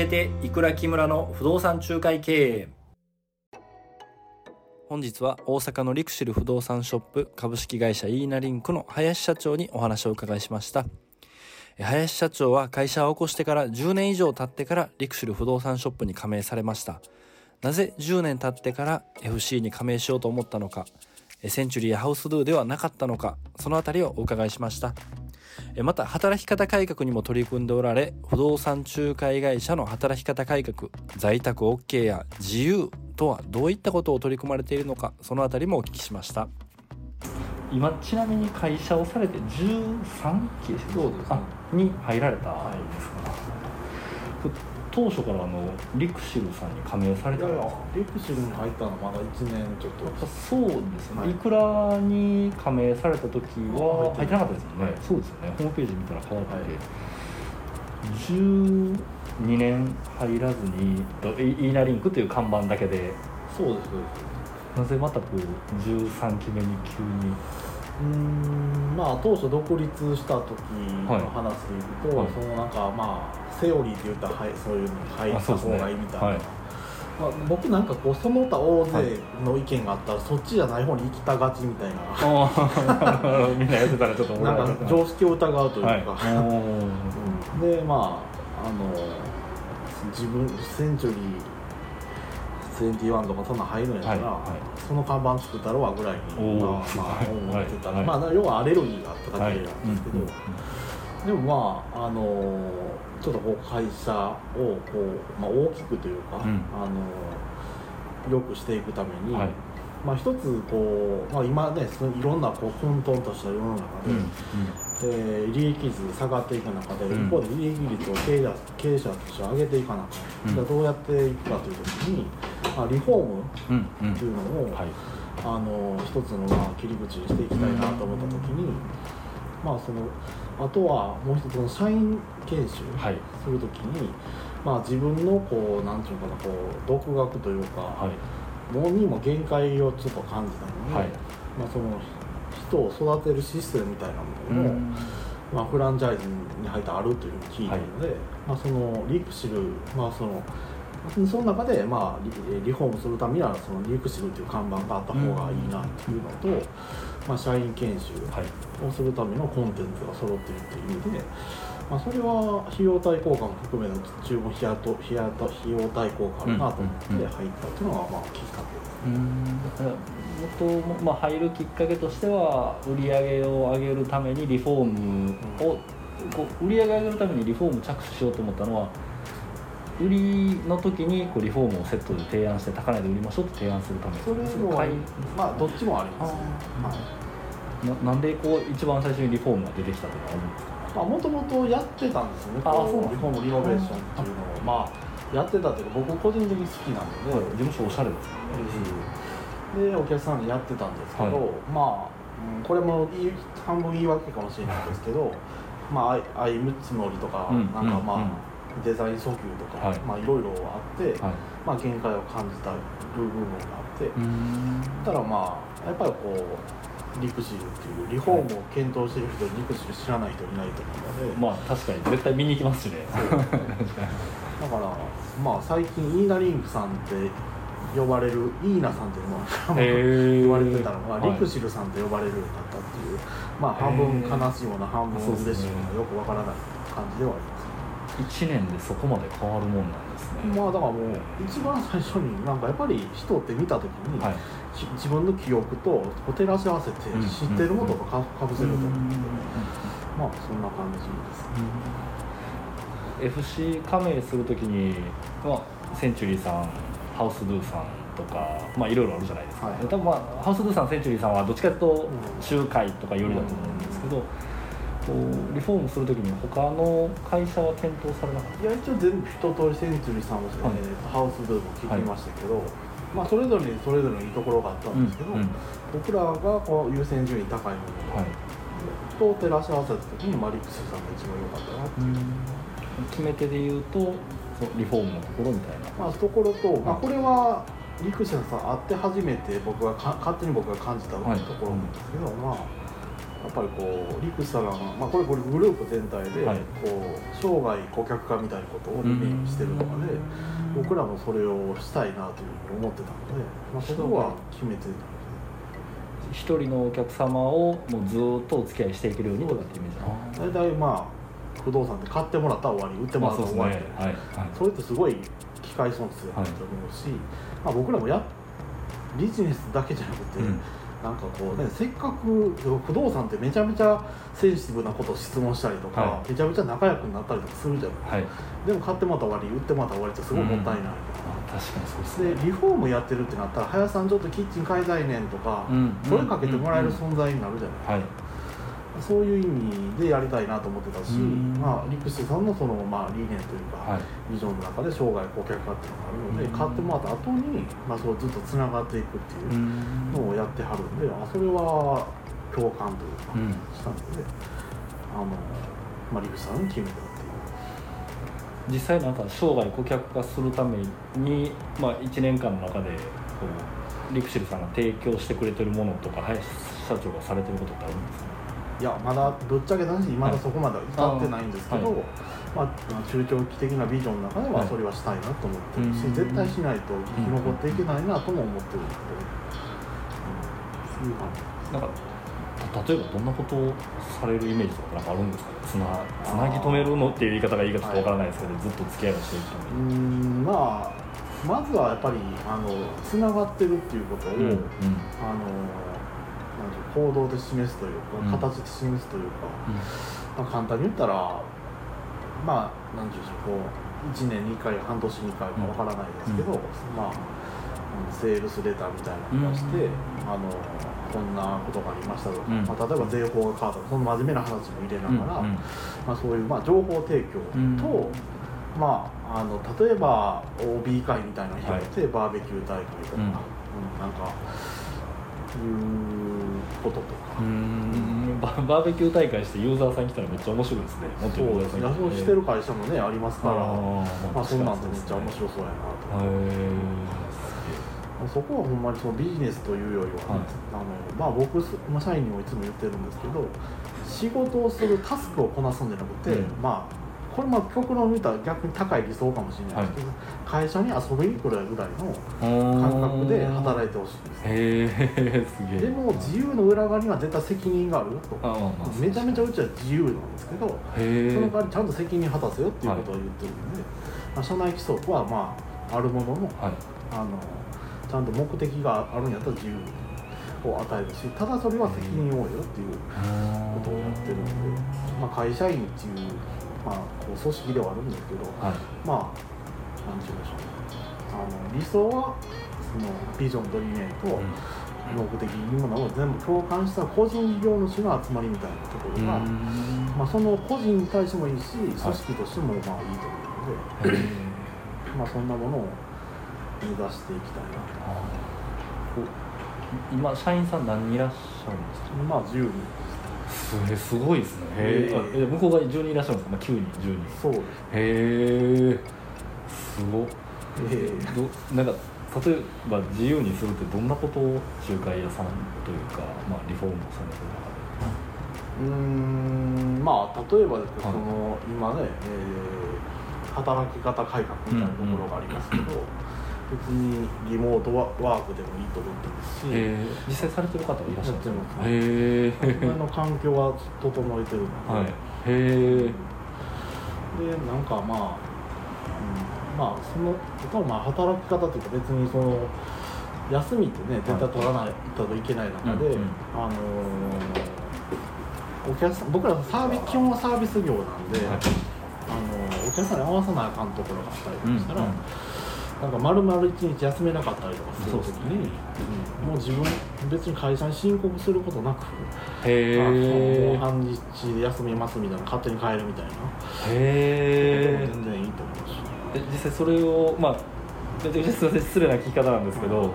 えていくら木村の不動産仲介経営。本日は大阪のリクシル不動産ショップ株式会社イーナリンクの林社長にお話を伺いしました。林社長は会社を起こしてから10年以上経ってからリクシル不動産ショップに加盟されました。なぜ10年経ってから FC に加盟しようと思ったのか。センチュリーやハウスドゥではなかったのか。そのあたりをお伺いしました。また働き方改革にも取り組んでおられ不動産仲介会社の働き方改革在宅 OK や自由とはどういったことを取り組まれているのかそのあたりもお聞きしました。今ちなみに会社をされて13期そうです、ね、に入られたんですか、はい当初からあのリクシルさんに加盟されたんですかリクシルに入ったのまだ1年ちょっと。やっぱそうですね、はい、いくらに加盟された時は入ってなかったですもんね、はい、そうですよね。ホームページ見たら変わってて、はい、12年入らずにイーナリンクという看板だけで。そうですなぜまたこう13期目に急に？うんまあ当初独立した時の話でいうと、はい、そのなんかまあセオリーって言ったら、はい、そういうのに入った方がいいみたいな、ね。はい、まあ、僕なんかこうその他大勢の意見があったら、はい、そっちじゃない方に行きたがちみたいな。みんなやってたらちょっとな。んか常識を疑うというか、はい、うん、でまああの自分センチュリー21とかそんな入るんやったら、はい。はい、その看板作ったろわぐらいにまあまあ思ってた。ら、まあ要はアレルギーがあっただけなんですけど、でもまああのちょっとこう会社をこう、まあ、大きくというか、うん、あのよくしていくために、はい、まあ、一つこう、まあ、今ねそのいろんなこう混沌とした世の中で、うん。うん、利益図下がっていく中で、うん、一方で利益率を経営者経営者として上げていかなきゃ、うん、どうやっていくかという時に、まあ、リフォームっていうのを、はい、あの一つのまあ切り口にしていきたいなと思った時に、まあその。あとはもう一つの社員研修するときに、はい、まあ、自分のこうなんていうかなこう独学というか、はい、ものにも限界をちょっと感じたので、はい、まあ、その人を育てるシステムみたいなものも、まあ、フランチャイズに入ってあるという聞いたので、まあ、そのリクシル、まあ、そのその中で、まあ、リフォームするためにはそのリクシルという看板があった方がいいなというのと、まあ、社員研修をするためのコンテンツが揃っているという意味で、まあ、それは費用対効果も含めの注文費用費用対効果あるなと思って入ったというのがまあきっかけです。うん。元まあ、入るきっかけとしては売り上げを上げるためにリフォームを、こう売り上げを上げるためにリフォーム着手しようと思ったのは売りの時にこうリフォームをセットで提案して高値で売りましょうと提案するためそれもまあどっちもあります、ね、ななんでこう一番最初にリフォームが出てきたとかあるんですかもともとやってたんですよねあそうリフォームリノベーションっていうのをまあやってたっていうか僕個人的に好きなので、はい、事務所おしゃれですね、うん、でお客さんにやってたんですけど、はい、まあ、うん、これも半分言い訳かもしれないですけどまあ相むつもりとか、うん、なんかまあ、うんデザイン訴求とか、はい。まあ、いろいろあって、はい、まあ、限界を感じた部分があってただまあやっぱりこうリクシルっていうリフォームを検討してる人、はい、リクシル知らない人いないと思うので。まあ確かに絶対見に行きますしね。だからまあ最近イーナリンクさんって呼ばれるイーナさんっていうのが呼ばれてたのが、リクシルさんって呼ばれるようになったっていうまあ半分悲しいような半分嬉しいようなよくわからない感じではあります1年でそこまで変わるもんなんですね。まあだからもう一番最初になんかやっぱり人って見た時に、はい、自分の記憶と照らし合わせて知ってるものとかかぶせると。思うん。で、まあそんな感じです、ね、FC 加盟する時に、まあ、センチュリーさん。ハウスドゥさん。とかまあいろいろあるじゃないですか、はい、多分まあハウスドゥさん。センチュリーさん。はどっちかというと集会とかよりだと思うん。ですけど、うんこうリフォームするときに他の会社は検討されなかった？いや一応全部一通りセンチュリーさんも、はい、ハウスドゥも聞きましたけど、はい、まあ、それぞれにそれぞれのいいところがあったんですけど、うんうん、僕らがこう優先順位高いもの、はい、と照らし合わせた時にマリックスさんが一番良かったなっていう。決め手で言うとリフォームのところみたいな、まあ、ところと、まあ、これは陸者さん会って初めて僕が勝手に僕が感じたところなんですけど、まあっぱりこう陸さんが、まあ、これこれグループ全体で、はい、こう生涯顧客化みたいなことをイメージしてるので、僕らもそれをしたいなというふうに思ってたので、まあ、そこは決めてたので。一人のお客様をもうずっとお付き合いしていけるようにとかってイメージ大体まあ不動産って買ってもらったら終わり売ってもらったら終わり、まあ、ね。はい。はい、それってすごい機械損失だと思うし、はい、まあ、僕らもやビジネスだけじゃなくて、うんなんかこうねせっかく不動産ってめちゃめちゃセンシティブなことを質問したりとか、はい、めちゃめちゃ仲良くなったりとかするじゃない、はい、でも買ってもらったら終わり売ってもらったら終わりってすごいもったいない、うん、確かにそうですねでリフォームやってるってなったら林さんちょっとキッチン買いたいねんとか、うん、声かけてもらえる存在になるじゃない、うんはいそういう意味でやりたいなと思ってたし、まあ、リクシさんのその、まあ、理念というか、はい、ビジョンの中で生涯顧客化っていうのがあるので、買ってもらった後に、まあ、そうずっとつながっていくっていうのをやってはるんで、あそれは共感というか、したので、あのまあ、リクシさんに決めたっていう。実際なんか生涯顧客化するために、まあ、1年間の中でこうリクシルさんが提供してくれてるものとか林社長がされてることってあるんですか？いやまだぶっちゃけた話まだそこまで至ってないんですけど、はい、まあ、中長期的なビジョンの中ではそれはしたいなと思ってるし、はい、絶対しないと生き残っていけないなとも思ってるので、うん、そういう感じなんか例えばどんなことをされるイメージとかなんかあるんですか？つなつなぎ止めるのっていう言い方がいいかちょっとわからないですけど、はい、ずっと付き合いをしていくためにうんまあまずはやっぱりあのつながってるっていうことを、うんうん、あの行動で示すというか、形で示すというか、まあ、簡単に言ったらまあ何て言うんでしょうこう1年2回半年2回かわからないですけど、まあセールスレターみたいなのを出して、あのこんなことがありましたとか、うん、まあ、例えば税法が変わったその真面目な話も入れながら、うんうん、まあ、そういう、まあ、情報提供と、うん、まあ、あの例えば OB 会みたいなのを開いて、はい、バーベキュー大会とか、うん、なんかいうこととか。ババーベキュー大会してユーザーさん来たらめっちゃ面白いですね。そうですしてる会社もねありますから。まあそんなんてめっちゃ面白そうやなと。そこはほんまにそのビジネスというよりは、はい、あのまあ僕、まあ、社員にもいつも言ってるんですけど仕事をするタスクをこなすんじゃなくて、うん、まあこれも極論見たら逆に高い理想かもしれないですけど、はい、会社に遊びに来るぐらいの感覚で働いてほしいです。へえ。でも自由の裏側には絶対責任があるよとめちゃめちゃうちは自由なんですけどその代わりちゃんと責任果たせよっていうことを言ってるんで、はい、まあ、社内規則はまああるものの,、はい、あのちゃんと目的があるんやったら自由を与えるしただそれは責任を負うよっていうことをやってるんで、まあ、会社員っていうまあ、こう組織ではあるんですけど、はい、まあ何て言うんでしょうあの理想はそのビジョンと理念と目的いうものを全部共感した個人事業主の集まりみたいなところが、まあ、その個人に対してもいいし組織としてもまあいいと思うので、まあそんなものを目指していきたいなと。今社員さん何人いらっしゃるんですか？まあ10人すすごいですね。へえ向こうが10人いらっしゃるんですか、まあ、9人10人。そうです。へえすごえどなんか例えば自由にするってどんなことを仲介屋さんというか、まあ、リフォームをされてる中で？うんまあ例えばですけど、はい、その今ね、えー、働き方改革みたいなところがありますけど、うんうん別にリモートワークでもいいと思ってます。し、えー、実際されてる方はいらっしゃるんですか？へえー、の環境は整えてるので、はい、へえでなんかまあ、うん、まあそのとまあ働き方というか別にその休みってね絶対取らないといけない中で、はい、あのー、お客さん僕らサービ基本はサービス業なんで、はい、あのお客さんに合わさなあかんところがあったりとかしたら、うんうんなんか丸々一日休めなかったりとかする時に、うん、もう自分別に会社に申告することなく半日で休みますみたいな勝手に帰るみたいな。へえ全然いいと思うし。実際それをまあめちゃくちゃ失礼な聞き方なんですけど、うん、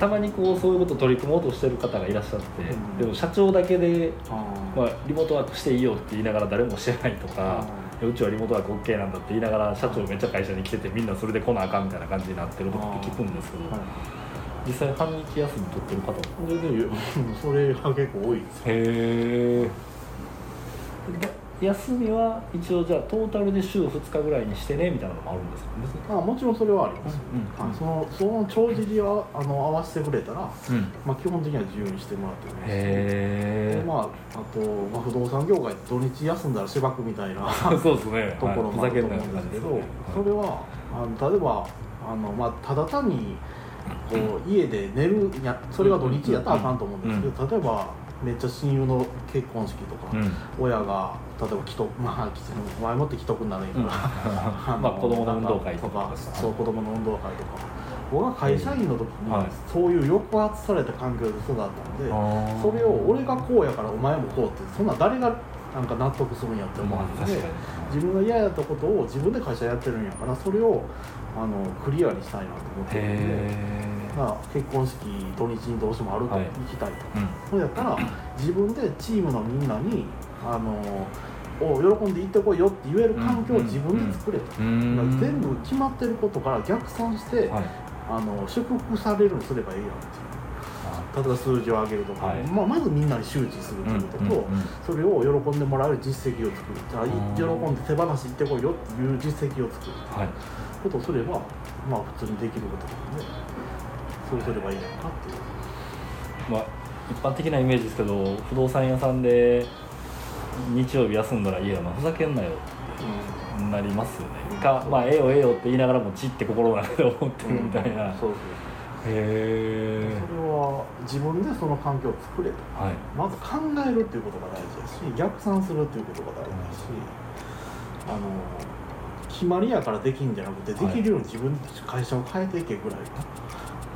たまにこうそういうことを取り組もうとしてる方がいらっしゃって、うん、でも社長だけで、まあ、リモートワークしていいよって言いながら誰もしてないとか、うちはリモートワーク OK なんだって言いながら社長めっちゃ会社に来ててみんなそれで来なあかんみたいな感じになってるとって聞くんですけど、はい、実際半日休み取ってる方も それでそれが結構多いですよ。へえ休みは一応じゃあトータルで週2日ぐらいにしてねみたいなのもあるんですか？あもちろんそれはあります、うんうん。はいそのその帳尻はあの合わせてくれたら、うん。まあ、基本的には自由にしてもらってもいいです。へえでまあ、あと、まあ、不動産業界土日休んだらしばくみたいな そうですね。ところもあると思うんですけど、それははあの例えばあの、まあ、ただ単にこう家で寝るやそれが土日やったらあかんと思うんですけど、例えばめっちゃ親友の結婚式とか、うん。親が例えば既得まあ前もって既得になるんやから、まあ子供の運動会とか。そう子供の運動会とか。僕は会社員の時に、はい。そういう抑圧された環境で育ったんで、それを俺がこうやからお前もこうってそんな誰がなんか納得するんやって思まあうん。自分が嫌やったことを自分で会社やってるんやからそれをあのクリアにしたいなと思ってるんで。へまあ、結婚式土日にどうしてもあるとはい。行きたいと、そうやったら自分でチームのみんなにあのお喜んで行ってこいよって言える環境を自分で作れと、全部決まってることから逆算して、はいあの祝福されるようにすればいいやんっていう。例えば数字を上げるとか、はい。まあ、まずみんなに周知するということと、うんうんうんそれを喜んでもらえる実績を作る。じゃあいあー。喜んで手放し行ってこいよっていう実績を作る。はい。ことをすればまあ普通にできることなのでそうすればいいのかっていう。まあ一般的なイメージですけど不動産屋さんで日曜日休んだらいいやな。ふざけんなよってなりますよね。かまあええよええよって言いながらもちって心の中で思ってるみたいな、へそうそうえそれは自分でその環境を作れと。はい。まず考えるっていうことが大事だし逆算するっていうことが大事だしあの決まりやからできんじゃなくてできるように自分で会社を変えていけぐらいの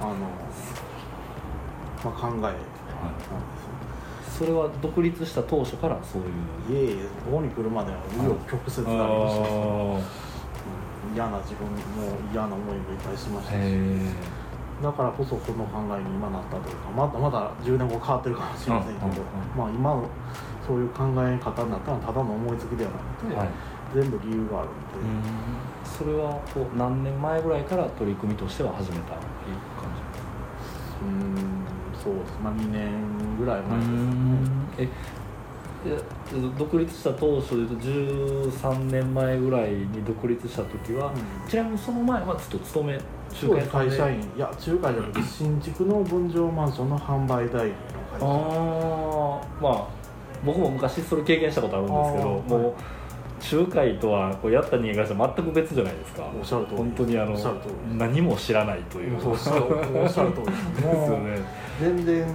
あの、まあ、考えなんですよ。それは独立した当初からそういう。いえいえここに来るまでは紆余曲折がありましたし、うん嫌な自分も嫌な思いもいっぱいしましたし、だからこそこの考えに今なったというかまだまだ10年後変わってるかもしれませんけど、まあ今のそういう考え方になったのはただの思いつきではなくて、はい。全部理由があるので、それはこう何年前ぐらいから取り組みとしては始めたそうです。まあ2年ぐらい前ですね。え独立した当初でいうと13年前ぐらいに独立した時は、うん。ちなみにその前はずっと勤めそうです。会社員。員いや中華じゃなくて新築の分譲マンションの販売代理の会社。ああまあ僕も昔それ経験したことあるんですけどもう仲介とはこうやった人間からしたら全く別じゃないですか。おっしゃる通り。本当にあの何も知らないという。おっしゃるおっしゃる通り ですよね。全然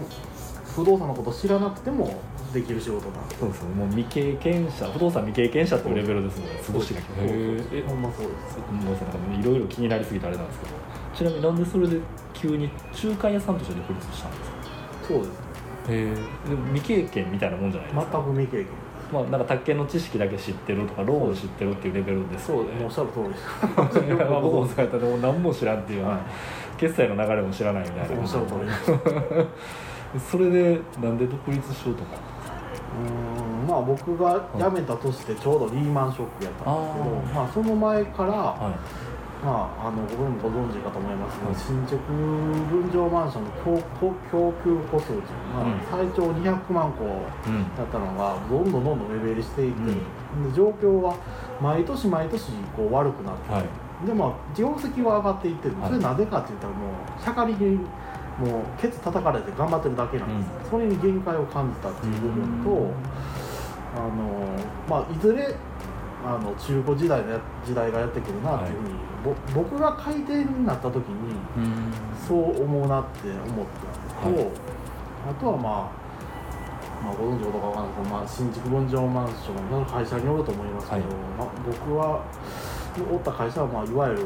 不動産のこと知らなくてもできる仕事なんでそうですよもう未経験者不動産未経験者っていうレベルですもんね。す。ごいそうへですえほんまそうです。ごめんなさい。なんかいろいろ気になりすぎてあれなんですけど。ちなみになんでそれで急に仲介屋さんとして独立したんですか？そうです。ねへえ未経験みたいなもんじゃないですか。全く未経験まあなんか宅建の知識だけ知ってるとかローン知ってるっていうレベルで。すよね。もうおっしゃる通り。ですまあ僕もそうやったらもう何も知らんっていう、はい。決済の流れも知らないみたいな。おっしゃる通り。で すそれでなんで独立しようとかう？ーんまあ僕が辞めた年ってちょうどリーマンショックやったんですけどあー。まあ、その前から、はまあ、あの僕もご存知かと思いますが、はい新築分譲マンションの供供供給戸数っていうのが、うん。最長200万戸い、うんだったのがどんどんどんどん目減りしていって、うん。で状況は毎年毎年こう悪くなって、はい。でまあ業績は上がっていってる、はい。それなぜかって言ったらもうしゃかりにもうケツ叩かれて頑張ってるだけなんです、それに限界を感じたっていう部分と、あのまあいずれあの中古時代のや時代がやってくるなっていうふうに、ぼ僕が買い手になった時にうん。そう思うなって思ったのと、はいあとはまあまあ、ご存知かわかんないですけど、まあ、新築分譲マンションの会社によると思いますけど、はい。まあ、僕はおった会社は、まあ、いわゆる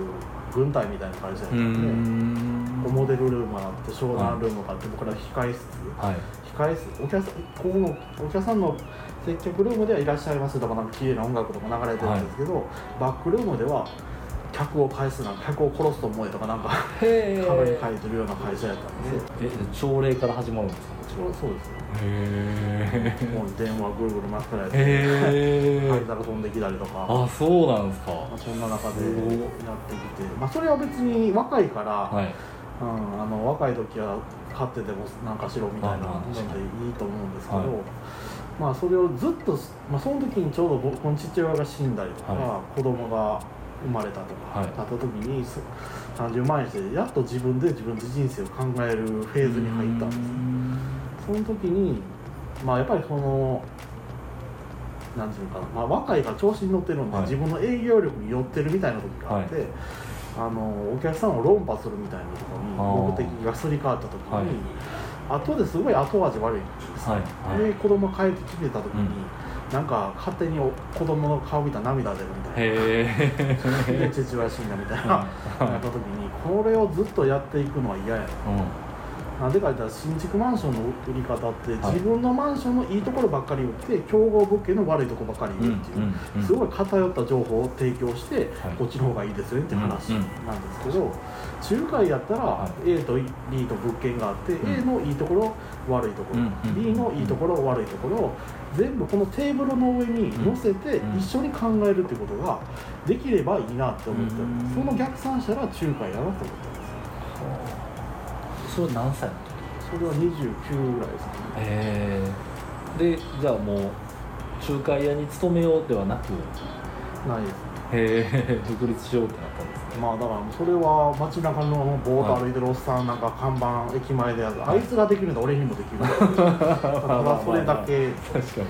軍隊みたいな会社やったうんで、んモデルルームがあって商談ルームがあって、僕ら控え室はい控え室お客さん。ここのお客さんの接客ルームではいらっしゃいますとかなんか綺麗な音楽とか流れてるんですけど、バックルームでは客を返すな客を殺すと思えとかなんかへ壁に書いてるような会社やったんで、え朝礼から始まるんですか？そうそうです。ねへえもう電話ぐるぐる巻きられてへえ灰皿飛んできたりとか。あそうなんですか。まあ、そんな中でやってきて、まあ、それは別に若いから、はい。うん、あの若い時は勝ってでもなんかしろみたいなのでいいと思うんですけど、はい、まあそれをずっと、まあ、その時にちょうど僕の父親が死んだりとか、はい、子供が生まれたとかなった時に、はい、30万円してやっと自分で自分の人生を考えるフェーズに入ったんです。その時にまあやっぱりそのなんていうかな、まあ、若いが調子に乗ってるんで、はい、自分の営業力に寄ってるみたいな時があって、はい、あのお客さんを論破するみたいなところに目的がすり替わった時に、はい、後ですごい後味悪いんです、はいはい、で子供帰ってきてた時に、うん。なんか勝手に子供の顔見たら涙出るみたいな。で父親死んだみたいな、なった時にこれをずっとやっていくのは嫌やな、うんなんでか言ったら新築マンションの売り方って自分のマンションのいいところばっかり売って競合物件の悪いところばっかり売るっていう。すごい偏った情報を提供してこっちの方がいいですよって話なんですけど仲介やったら A と B と物件があって A のいいところ悪いところ B のいいところ悪いところ全部このテーブルの上に載せて一緒に考えるっていうことができればいいなって思ってその逆算したら仲介やなと思ってます。それ何歳の時それは29ぐらいですね。へえでじゃあもう仲介屋に勤めようではなく。ないですへえ独立しようってなったんですね。まあだからそれは街中のボート歩いてるおっさんなんか看板駅前であいつができるんだ。俺にもできる。んだただそれだけ。確かに